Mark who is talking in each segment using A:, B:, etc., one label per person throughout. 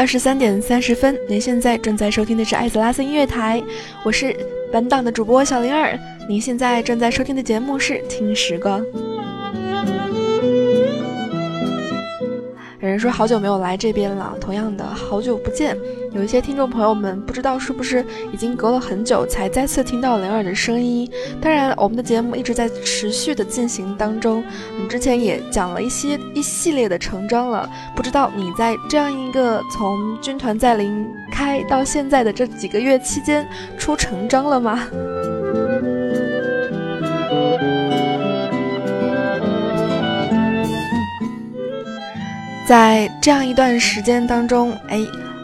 A: 二十三点三十分，您现在正在收听的是艾泽拉斯音乐台，我是本档的主播小灵儿。您现在正在收听的节目是《听时光》。有人说好久没有来这边了，同样的好久不见。有一些听众朋友们不知道是不是已经隔了很久才再次听到灵儿的声音。当然，我们的节目一直在持续的进行当中。我们，之前也讲了一些一系列的成章了。不知道你在这样一个从军团在临开到现在的这几个月期间出成章了吗？在这样一段时间当中，哎，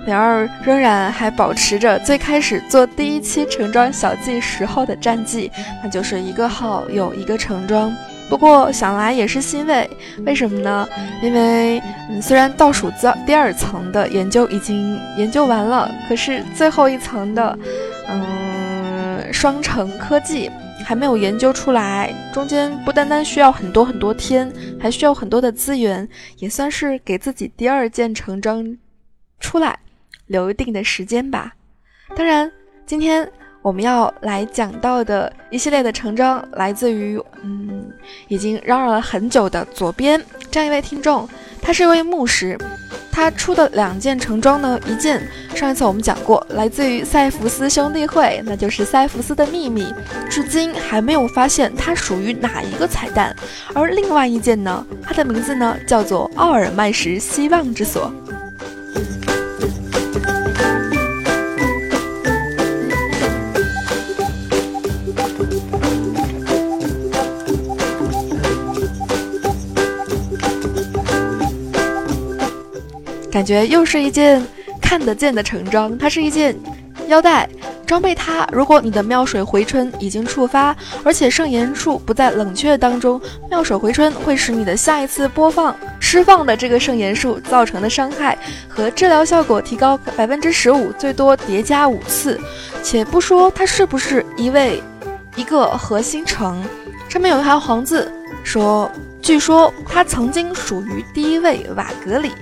A: 灵儿仍然还保持着最开始做第一期成装小记时候的战绩，那就是一个号有一个成装。不过想来也是欣慰，为什么呢？因为嗯，虽然倒数第第二层的研究已经研究完了，可是最后一层的，嗯，双城科技。还没有研究出来，中间不单单需要很多很多天，还需要很多的资源，也算是给自己第二件成章出来留一定的时间吧。当然，今天我们要来讲到的一系列的成章，来自于嗯，已经嚷嚷了很久的左边这样一位听众，他是一位牧师。他出的两件成装呢，一件上一次我们讲过，来自于塞弗斯兄弟会，那就是塞弗斯的秘密，至今还没有发现它属于哪一个彩蛋。而另外一件呢，它的名字呢叫做奥尔麦什希望之所。感觉又是一件看得见的成装，它是一件腰带，装备它。如果你的妙水回春已经触发，而且圣言术不在冷却当中，妙水回春会使你的下一次播放释放的这个圣言术造成的伤害和治疗效果提高百分之十五，最多叠加五次。且不说它是不是一位一个核心城，上面有一行黄字说，据说它曾经属于第一位瓦格里。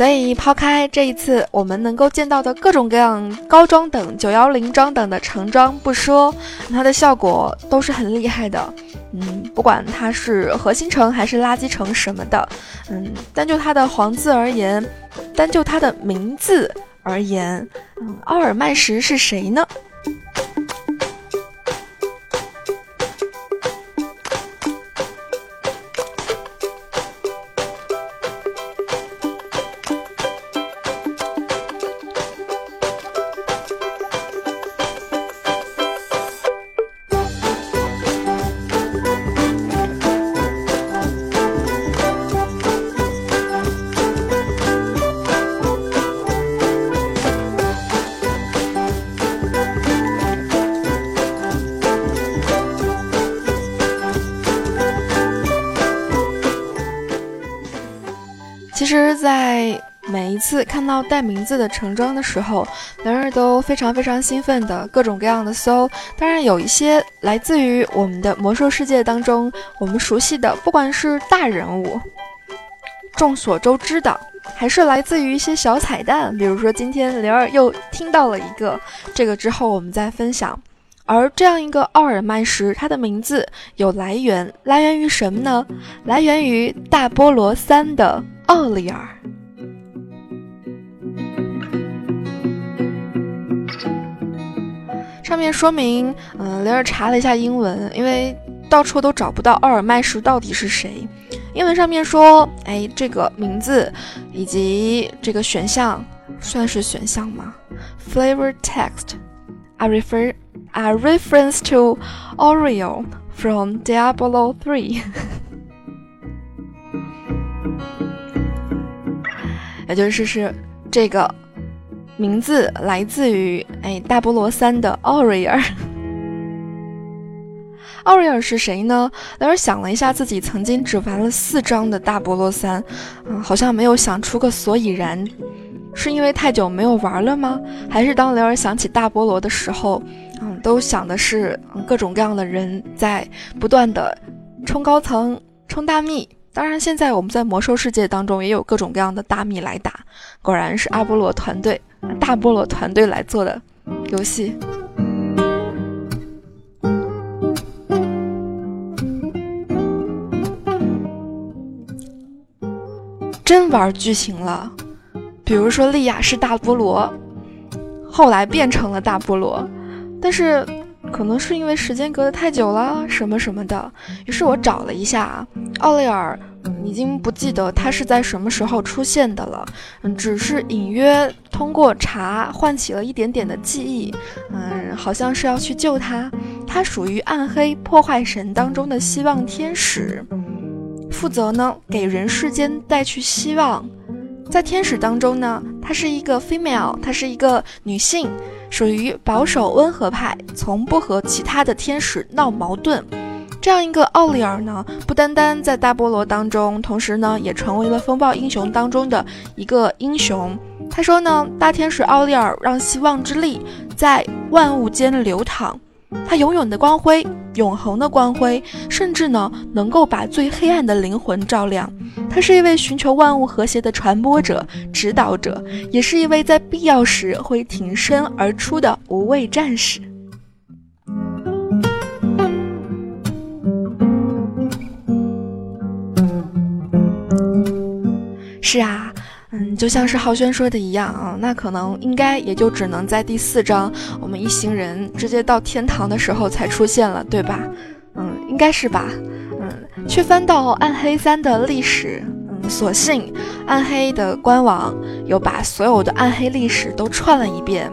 A: 所以，抛开这一次我们能够见到的各种各样高装等九幺零装等的橙装不说，它的效果都是很厉害的。嗯，不管它是核心城还是垃圾城什么的，嗯，单就它的黄字而言，单就它的名字而言，嗯，奥尔曼什是谁呢？其实，在每一次看到带名字的成装的时候，人儿都非常非常兴奋的，各种各样的搜。当然，有一些来自于我们的魔兽世界当中我们熟悉的，不管是大人物，众所周知的，还是来自于一些小彩蛋。比如说，今天灵儿又听到了一个，这个之后我们再分享。而这样一个奥尔麦什，它的名字有来源，来源于什么呢？来源于大菠萝三的。奥利尔，上面说明，嗯，雷尔查了一下英文，因为到处都找不到奥尔麦什到底是谁。英文上面说，哎，这个名字以及这个选项算是选项吗？Flavor text, I refer, I reference to Oreo from Diablo Three。也就是是这个名字来自于哎大菠萝三的奥瑞尔。奥瑞尔是谁呢？当时想了一下，自己曾经只玩了四张的大菠萝三，嗯，好像没有想出个所以然。是因为太久没有玩了吗？还是当雷尔想起大菠萝的时候，嗯，都想的是各种各样的人在不断的冲高层、冲大秘。当然，现在我们在魔兽世界当中也有各种各样的大秘来打。果然是阿波罗团队、大菠萝团队来做的游戏。真玩剧情了，比如说莉亚是大菠萝，后来变成了大菠萝，但是可能是因为时间隔得太久了，什么什么的。于是我找了一下，奥利尔已经不记得他是在什么时候出现的了，嗯，只是隐约通过查唤起了一点点的记忆，嗯，好像是要去救他，他属于暗黑破坏神当中的希望天使。负责呢，给人世间带去希望。在天使当中呢，她是一个 female，她是一个女性，属于保守温和派，从不和其他的天使闹矛盾。这样一个奥利尔呢，不单单在大菠萝当中，同时呢，也成为了风暴英雄当中的一个英雄。他说呢，大天使奥利尔让希望之力在万物间流淌。他永远的光辉，永恒的光辉，甚至呢能够把最黑暗的灵魂照亮。他是一位寻求万物和谐的传播者、指导者，也是一位在必要时会挺身而出的无畏战士。是啊。就像是浩轩说的一样啊，那可能应该也就只能在第四章我们一行人直接到天堂的时候才出现了，对吧？嗯，应该是吧。嗯，去翻到暗黑三的历史，嗯，所幸暗黑的官网有把所有的暗黑历史都串了一遍，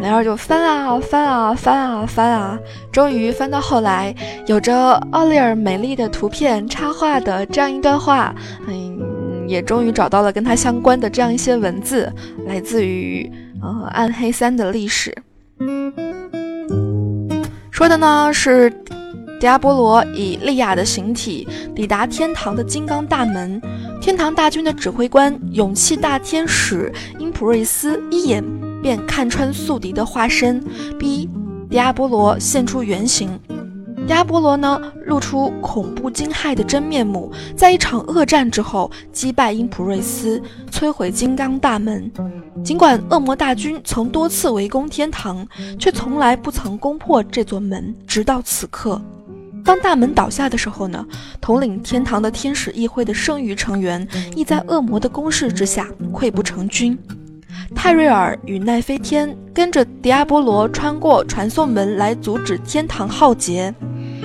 A: 然后就翻啊翻啊翻啊翻啊，终于翻到后来有着奥利尔美丽的图片插画的这样一段话，嗯。也终于找到了跟他相关的这样一些文字，来自于呃暗黑三的历史。说的呢是迪亚波罗以利亚的形体抵达天堂的金刚大门，天堂大军的指挥官勇气大天使因普瑞斯一眼便看穿宿敌的化身，逼迪亚波罗现出原形。亚波罗呢，露出恐怖惊骇的真面目，在一场恶战之后击败英普瑞斯，摧毁金刚大门。尽管恶魔大军曾多次围攻天堂，却从来不曾攻破这座门。直到此刻，当大门倒下的时候呢，统领天堂的天使议会的剩余成员亦在恶魔的攻势之下溃不成军。泰瑞尔与奈飞天跟着迪亚波罗穿过传送门来阻止天堂浩劫。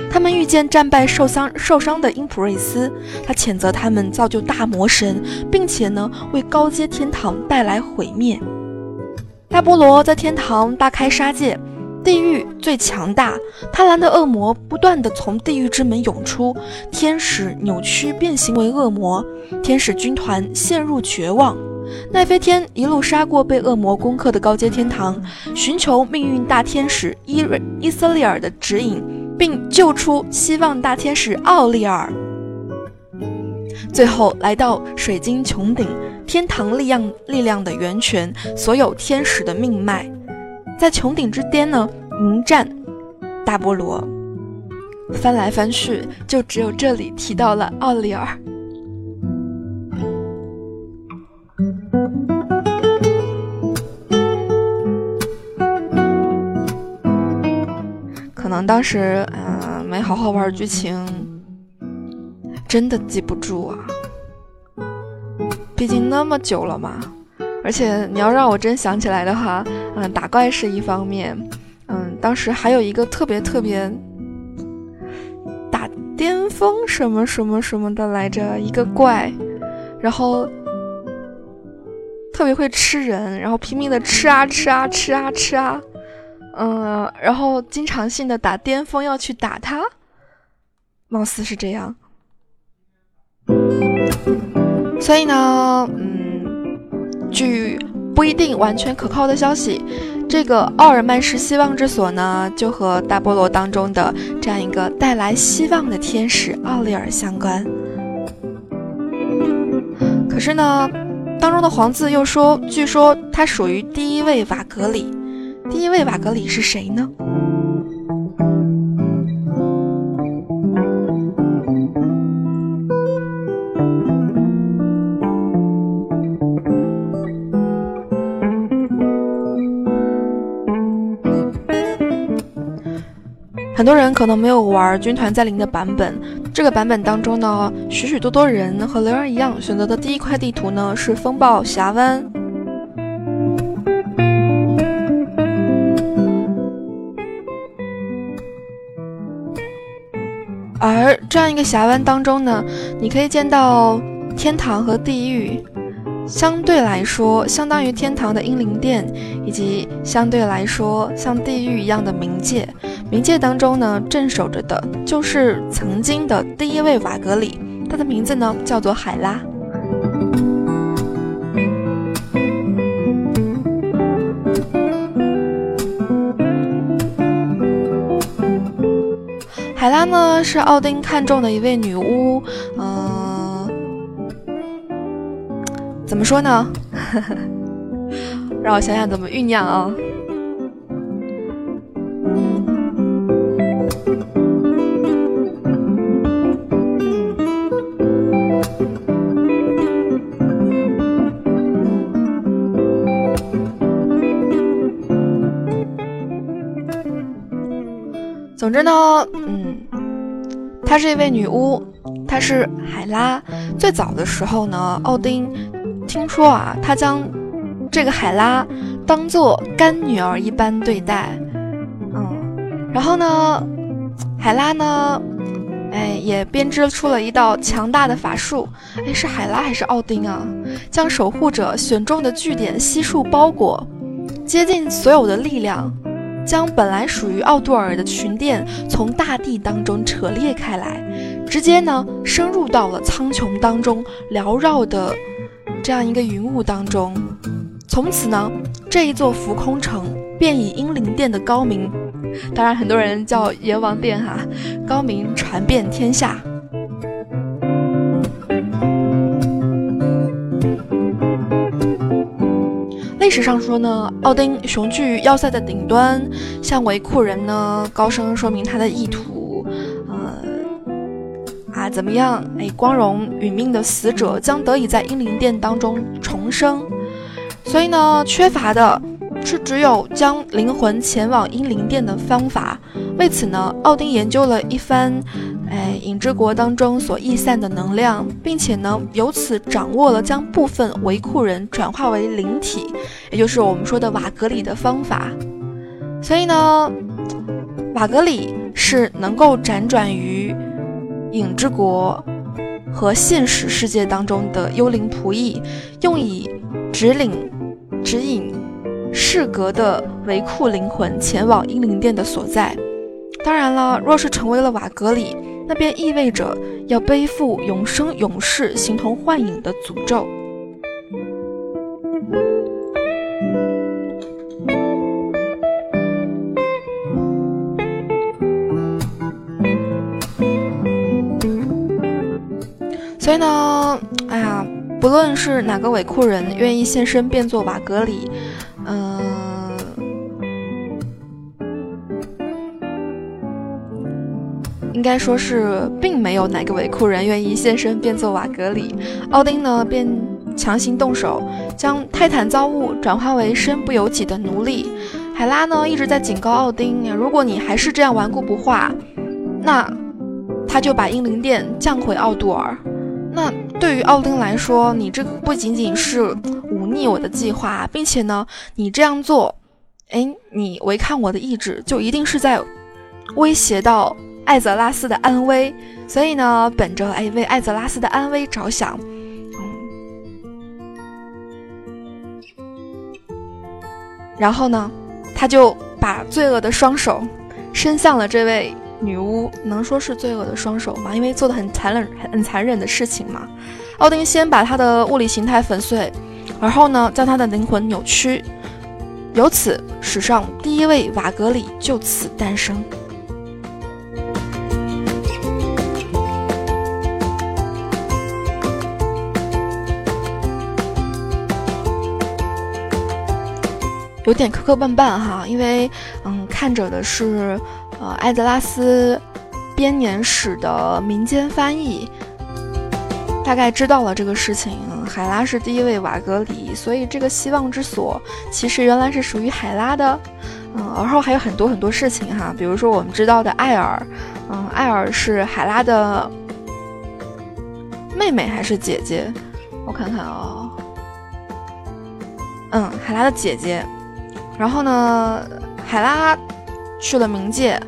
A: 他们遇见战败受伤受伤的英普瑞斯，他谴责他们造就大魔神，并且呢为高阶天堂带来毁灭。大波罗在天堂大开杀戒，地狱最强大，贪婪的恶魔不断的从地狱之门涌出，天使扭曲变形为恶魔，天使军团陷入绝望。奈飞天一路杀过被恶魔攻克的高阶天堂，寻求命运大天使伊瑞伊瑟利尔的指引，并救出希望大天使奥利尔。最后来到水晶穹顶，天堂力量力量的源泉，所有天使的命脉，在穹顶之巅呢迎战大菠萝。翻来翻去，就只有这里提到了奥利尔。可能当时嗯没好好玩剧情，真的记不住啊。毕竟那么久了嘛，而且你要让我真想起来的话，嗯，打怪是一方面，嗯，当时还有一个特别特别打巅峰什么什么什么的来着，一个怪，然后特别会吃人，然后拼命的吃啊吃啊吃啊吃啊。嗯，然后经常性的打巅峰要去打他，貌似是这样。所以呢，嗯，据不一定完全可靠的消息，这个奥尔曼是希望之所呢，就和大菠萝当中的这样一个带来希望的天使奥利尔相关。可是呢，当中的黄字又说，据说他属于第一位瓦格里。第一位瓦格里是谁呢？很多人可能没有玩《军团再临》的版本，这个版本当中呢，许许多多人和灵儿一样选择的第一块地图呢是风暴峡湾，这样一个峡湾当中呢，你可以见到天堂和地狱。相对来说，相当于天堂的英灵殿，以及相对来说像地狱一样的冥界。冥界当中呢，镇守着的就是曾经的第一位瓦格里，他的名字呢叫做海拉。拉呢是奥丁看中的一位女巫，嗯。怎么说呢？让我想想怎么酝酿啊。总之呢，她是一位女巫，她是海拉。最早的时候呢，奥丁。听说啊，他将这个海拉当做干女儿一般对待，嗯，然后呢，海拉呢，哎，也编织出了一道强大的法术，哎，是海拉还是奥丁啊？将守护者选中的据点悉数包裹，接近所有的力量，将本来属于奥杜尔的群殿从大地当中扯裂开来，直接呢深入到了苍穹当中缭绕的。这样一个云雾当中，从此呢，这一座浮空城便以英灵殿的高明，当然很多人叫阎王殿哈，高明传遍天下。历史上说呢，奥丁雄踞要塞的顶端，向维库人呢高声说明他的意图。呃啊，怎么样？哎，光荣殒命的死者将得以在英灵殿当中重生。所以呢，缺乏的是只有将灵魂前往英灵殿的方法。为此呢，奥丁研究了一番，哎，影之国当中所溢散的能量，并且呢，由此掌握了将部分维库人转化为灵体，也就是我们说的瓦格里的方法。所以呢，瓦格里是能够辗转于。影之国和现实世界当中的幽灵仆役，用以指领、指引世格的维库灵魂前往英灵殿的所在。当然了，若是成为了瓦格里，那便意味着要背负永生永世、形同幻影的诅咒。所以呢，哎呀，不论是哪个伪库人愿意现身变作瓦格里，应该说是并没有哪个维库人愿意现身变作瓦格里。奥丁呢，便强行动手，将泰坦造物转化为身不由己的奴隶。海拉呢，一直在警告奥丁，如果你还是这样顽固不化，那他就把英灵殿降回奥杜尔。那对于奥丁来说，你这不仅仅是忤逆我的计划，并且呢，你这样做，哎，你违抗我的意志，就一定是在威胁到艾泽拉斯的安危。所以呢，本着哎为艾泽拉斯的安危着想，然后呢，他就把罪恶的双手伸向了这位。女巫能说是罪恶的双手吗？因为做的很残忍、很残忍的事情嘛。奥丁先把他的物理形态粉碎，而后呢，将他的灵魂扭曲，由此史上第一位瓦格里就此诞生。有点磕磕绊绊哈，因为嗯，看着的是呃艾德拉斯编年史的民间翻译，大概知道了这个事情。海拉是第一位瓦格里，所以这个希望之所其实原来是属于海拉的。嗯，而后还有很多很多事情哈，比如说我们知道的艾尔，嗯，艾尔是海拉的妹妹还是姐姐？我看看啊，嗯，海拉的姐姐。然后呢，海拉去了冥界，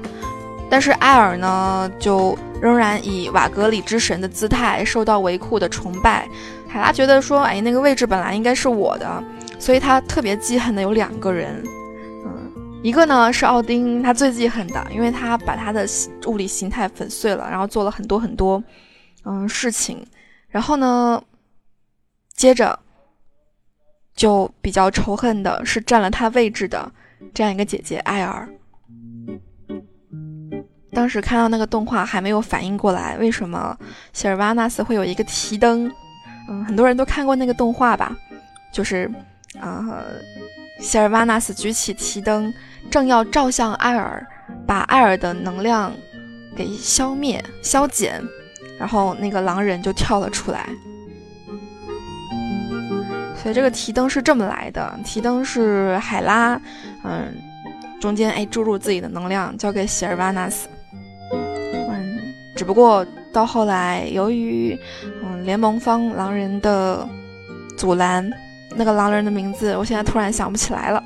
A: 但是艾尔呢，就仍然以瓦格里之神的姿态受到维库的崇拜。海拉觉得说，哎，那个位置本来应该是我的，所以他特别记恨的有两个人，嗯，一个呢是奥丁，他最记恨的，因为他把他的物理形态粉碎了，然后做了很多很多，嗯，事情，然后呢，接着就比较仇恨的是占了他位置的这样一个姐姐艾尔。当时看到那个动画还没有反应过来，为什么希尔瓦纳斯会有一个提灯。嗯，很多人都看过那个动画吧？就是，呃，希尔瓦纳斯举起提灯，正要照向艾尔，把艾尔的能量给消灭、消减，然后那个狼人就跳了出来。所以这个提灯是这么来的：提灯是海拉，嗯，中间哎注入自己的能量，交给希尔瓦纳斯。嗯，只不过。到后来，由于嗯联盟方狼人的阻拦，那个狼人的名字我现在突然想不起来了，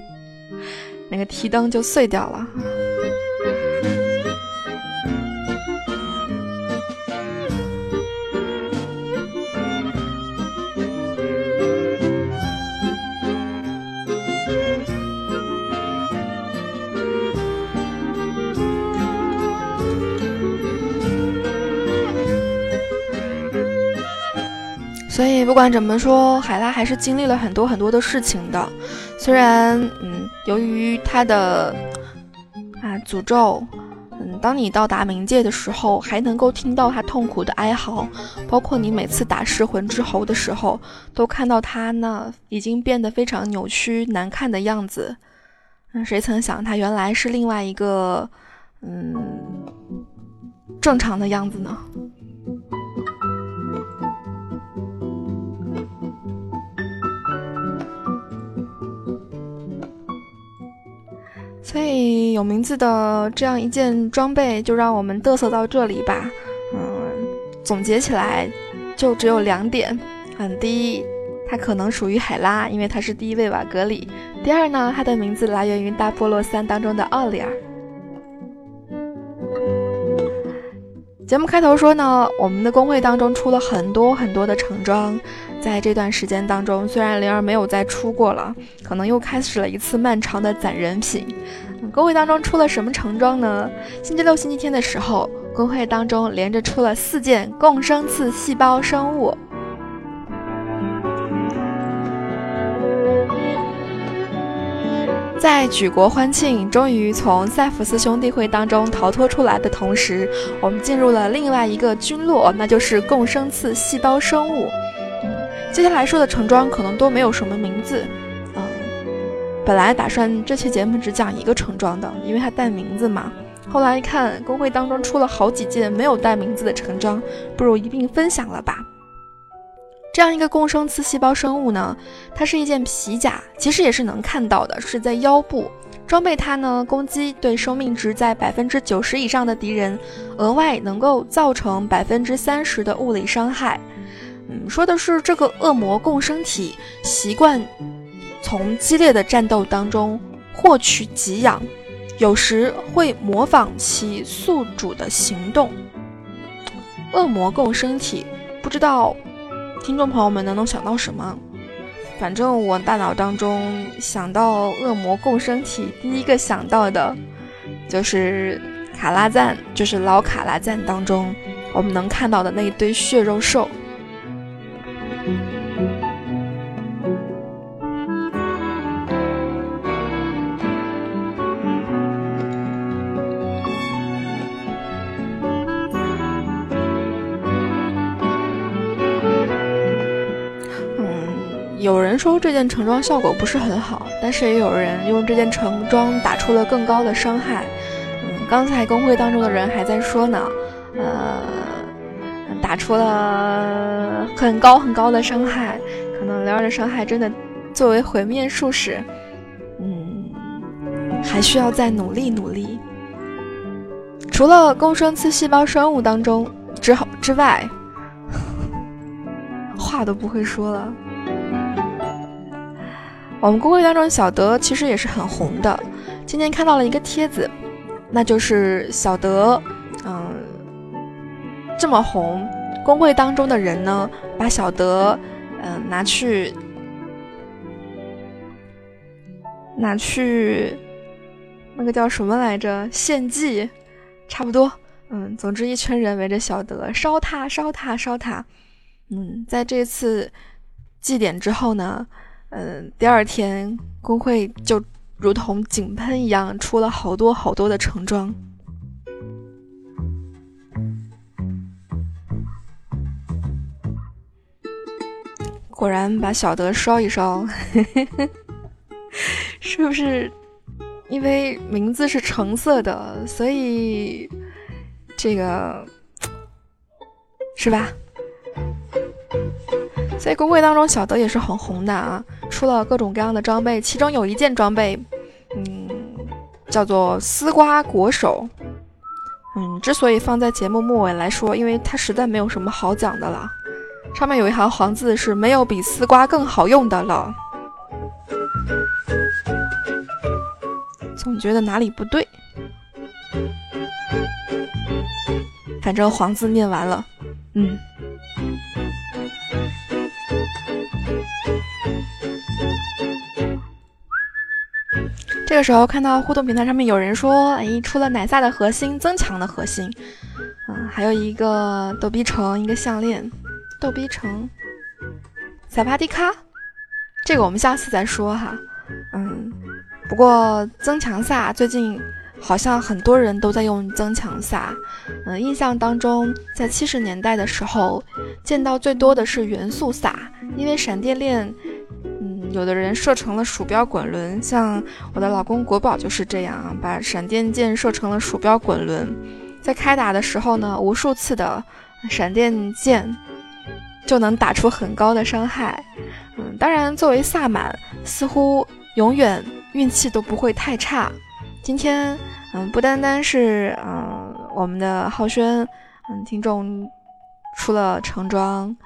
A: 那个提灯就碎掉了。所以不管怎么说，海拉还是经历了很多很多的事情的。虽然，嗯，由于他的啊诅咒，嗯，当你到达冥界的时候，还能够听到他痛苦的哀嚎，包括你每次打噬魂之猴的时候，都看到他那已经变得非常扭曲难看的样子。嗯，谁曾想他原来是另外一个，嗯，正常的样子呢？所以有名字的这样一件装备，就让我们嘚瑟到这里吧。嗯，总结起来就只有两点。嗯，第一，它可能属于海拉，因为它是第一位瓦格里。第二呢，它的名字来源于大菠萝三当中的奥利尔。节目开头说呢，我们的工会当中出了很多很多的橙装，在这段时间当中，虽然灵儿没有再出过了，可能又开始了一次漫长的攒人品。工会当中出了什么橙装呢？星期六、星期天的时候，工会当中连着出了四件共生次细胞生物。在举国欢庆，终于从塞弗斯兄弟会当中逃脱出来的同时，我们进入了另外一个菌落，那就是共生次细胞生物。接下来说的橙装可能都没有什么名字，嗯，本来打算这期节目只讲一个橙装的，因为它带名字嘛。后来一看，工会当中出了好几件没有带名字的橙装，不如一并分享了吧。这样一个共生次细胞生物呢，它是一件皮甲，其实也是能看到的，是在腰部装备它呢，攻击对生命值在百分之九十以上的敌人，额外能够造成百分之三十的物理伤害。嗯，说的是这个恶魔共生体习惯从激烈的战斗当中获取给养，有时会模仿其宿主的行动。恶魔共生体，不知道。听众朋友们，能能想到什么？反正我大脑当中想到恶魔共生体，第一个想到的，就是卡拉赞，就是老卡拉赞当中我们能看到的那一堆血肉兽。有人说这件橙装效果不是很好，但是也有人用这件橙装打出了更高的伤害。嗯，刚才公会当中的人还在说呢，呃，打出了很高很高的伤害，可能灵儿的伤害真的作为毁灭术士，嗯，还需要再努力努力。除了共生次细胞生物当中之后之外，话都不会说了。我们公会当中，小德其实也是很红的。今天看到了一个帖子，那就是小德，嗯，这么红，公会当中的人呢，把小德，嗯，拿去拿去，那个叫什么来着？献祭，差不多。嗯，总之一群人围着小德烧他，烧他，烧他。嗯，在这次祭典之后呢？嗯，第二天工会就如同井喷一样，出了好多好多的橙装。果然把小德烧一烧，是不是？因为名字是橙色的，所以这个是吧？在公会当中，小德也是很红的啊，出了各种各样的装备，其中有一件装备，嗯，叫做丝瓜果手。嗯，之所以放在节目末尾来说，因为它实在没有什么好讲的了。上面有一行黄字，是没有比丝瓜更好用的了。总觉得哪里不对，反正黄字念完了，嗯。这个时候看到互动平台上面有人说，哎，出了奶萨的核心增强的核心，嗯，还有一个逗逼城一个项链，逗逼城，萨帕蒂卡，这个我们下次再说哈，嗯，不过增强萨最近好像很多人都在用增强萨，嗯，印象当中在七十年代的时候见到最多的是元素萨，因为闪电链。有的人设成了鼠标滚轮，像我的老公国宝就是这样啊，把闪电剑设成了鼠标滚轮，在开打的时候呢，无数次的闪电剑就能打出很高的伤害。嗯，当然，作为萨满，似乎永远运气都不会太差。今天，嗯，不单单是嗯我们的浩轩，嗯，听众出了橙装，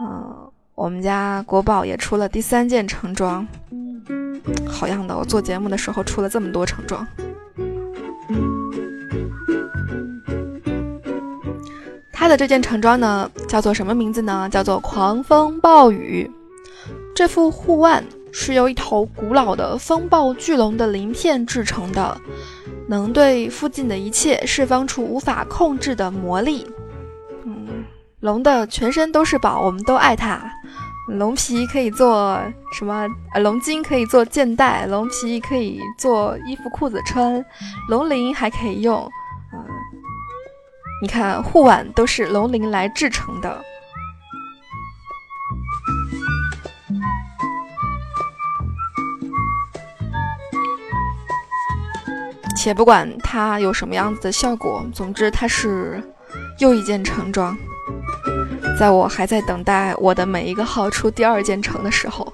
A: 嗯。我们家国宝也出了第三件橙装，好样的！我做节目的时候出了这么多橙装。他的这件橙装呢，叫做什么名字呢？叫做狂风暴雨。这副护腕是由一头古老的风暴巨龙的鳞片制成的，能对附近的一切释放出无法控制的魔力。嗯，龙的全身都是宝，我们都爱它。龙皮可以做什么？呃，龙筋可以做剑带，龙皮可以做衣服裤子穿，龙鳞还可以用。嗯，你看护腕都是龙鳞来制成的。且不管它有什么样子的效果，总之它是又一件橙装。在我还在等待我的每一个号出第二件成的时候，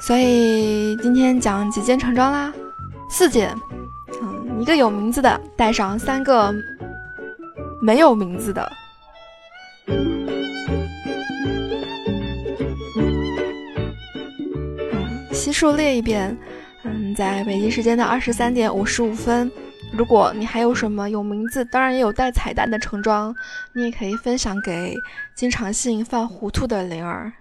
A: 所以今天讲几件橙装啦？四件，嗯，一个有名字的，带上三个。没有名字的，嗯，悉数列一遍。嗯，在北京时间的二十三点五十五分，如果你还有什么有名字，当然也有带彩蛋的橙装，你也可以分享给经常性犯糊涂的灵儿。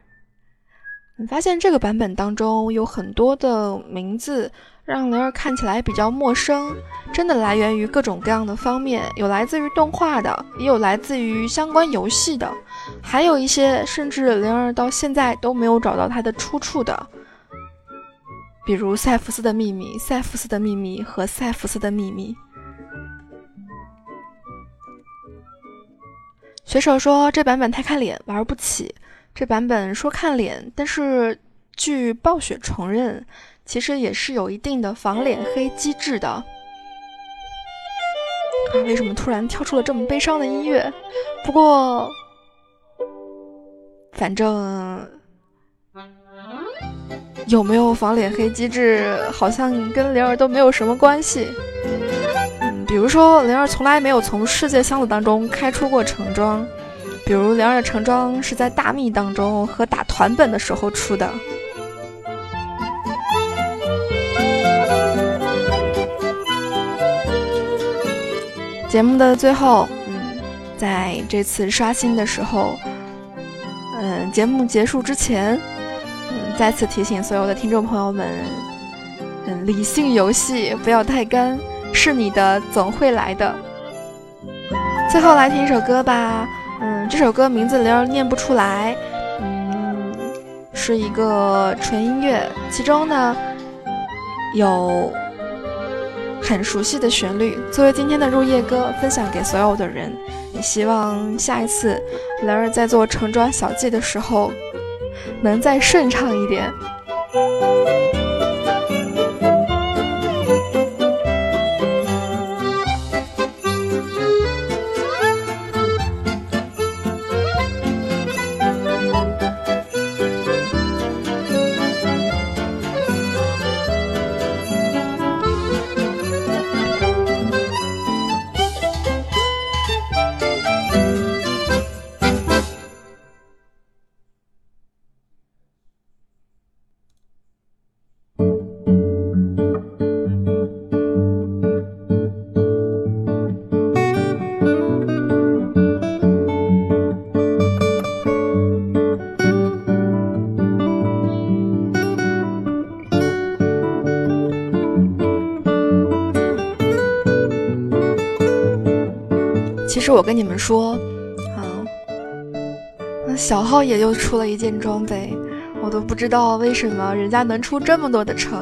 A: 你发现这个版本当中有很多的名字。让灵儿看起来比较陌生，真的来源于各种各样的方面，有来自于动画的，也有来自于相关游戏的，还有一些甚至灵儿到现在都没有找到它的出处的，比如《塞弗斯的秘密》《塞弗斯的秘密》和《塞弗斯的秘密》。选手说这版本太看脸，玩不起。这版本说看脸，但是据暴雪承认。其实也是有一定的防脸黑机制的。啊为什么突然跳出了这么悲伤的音乐？不过，反正有没有防脸黑机制，好像跟灵儿都没有什么关系。嗯，比如说灵儿从来没有从世界箱子当中开出过橙装，比如灵儿的橙装是在大秘当中和打团本的时候出的。节目的最后，嗯，在这次刷新的时候，嗯，节目结束之前，嗯，再次提醒所有的听众朋友们，嗯，理性游戏不要太干，是你的总会来的。最后来听一首歌吧，嗯，这首歌名字有点念不出来，嗯，是一个纯音乐，其中呢有。很熟悉的旋律，作为今天的入夜歌，分享给所有的人。也希望下一次兰儿在做成装小记的时候，能再顺畅一点。我跟你们说，啊，那小号也就出了一件装备，我都不知道为什么人家能出这么多的城。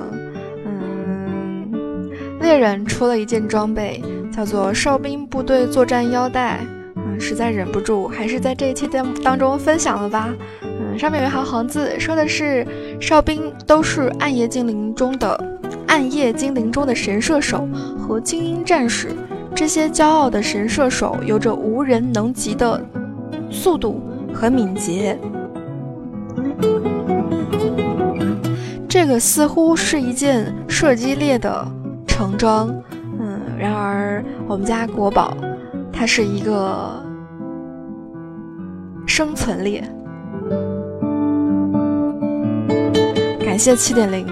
A: 嗯，猎人出了一件装备，叫做哨兵部队作战腰带。嗯，实在忍不住，还是在这一期节目当中分享了吧。嗯，上面有一行黄字，说的是哨兵都是暗夜精灵中的暗夜精灵中的神射手和精英战士。这些骄傲的神射手有着无人能及的速度和敏捷。这个似乎是一件射击猎的成装，嗯，然而我们家国宝，它是一个生存猎。感谢七点零，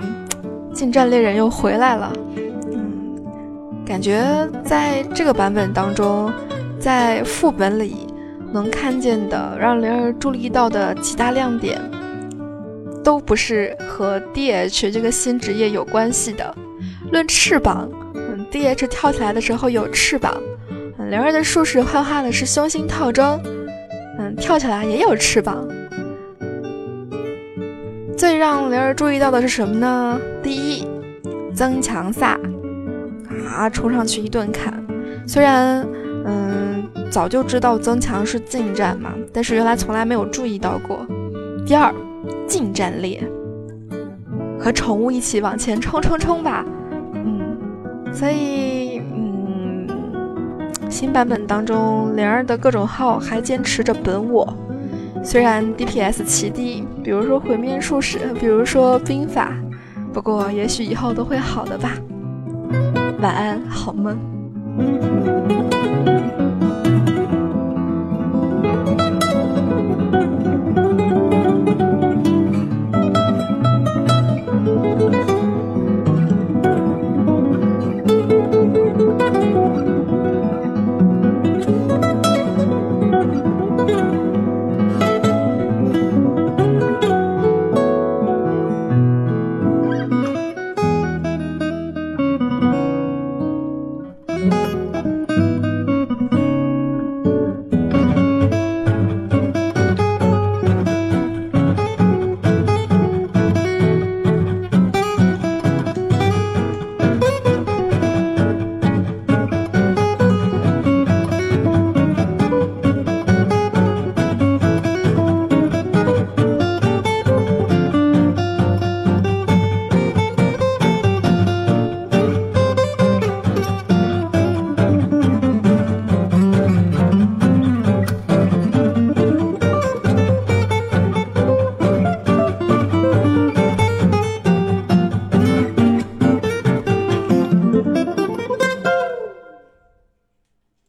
A: 近战猎人又回来了。感觉在这个版本当中，在副本里能看见的让灵儿注意到的几大亮点，都不是和 D.H 这个新职业有关系的。论翅膀，嗯，D.H 跳起来的时候有翅膀，嗯，灵儿的术士幻化的是凶星套装，嗯，跳起来也有翅膀。最让灵儿注意到的是什么呢？第一，增强萨。啊！冲上去一顿砍，虽然嗯早就知道增强是近战嘛，但是原来从来没有注意到过。第二，近战猎，和宠物一起往前冲冲冲吧！嗯，所以嗯，新版本当中灵儿的各种号还坚持着本我，虽然 DPS 奇低，比如说毁灭术士，比如说兵法，不过也许以后都会好的吧。晚安，好梦。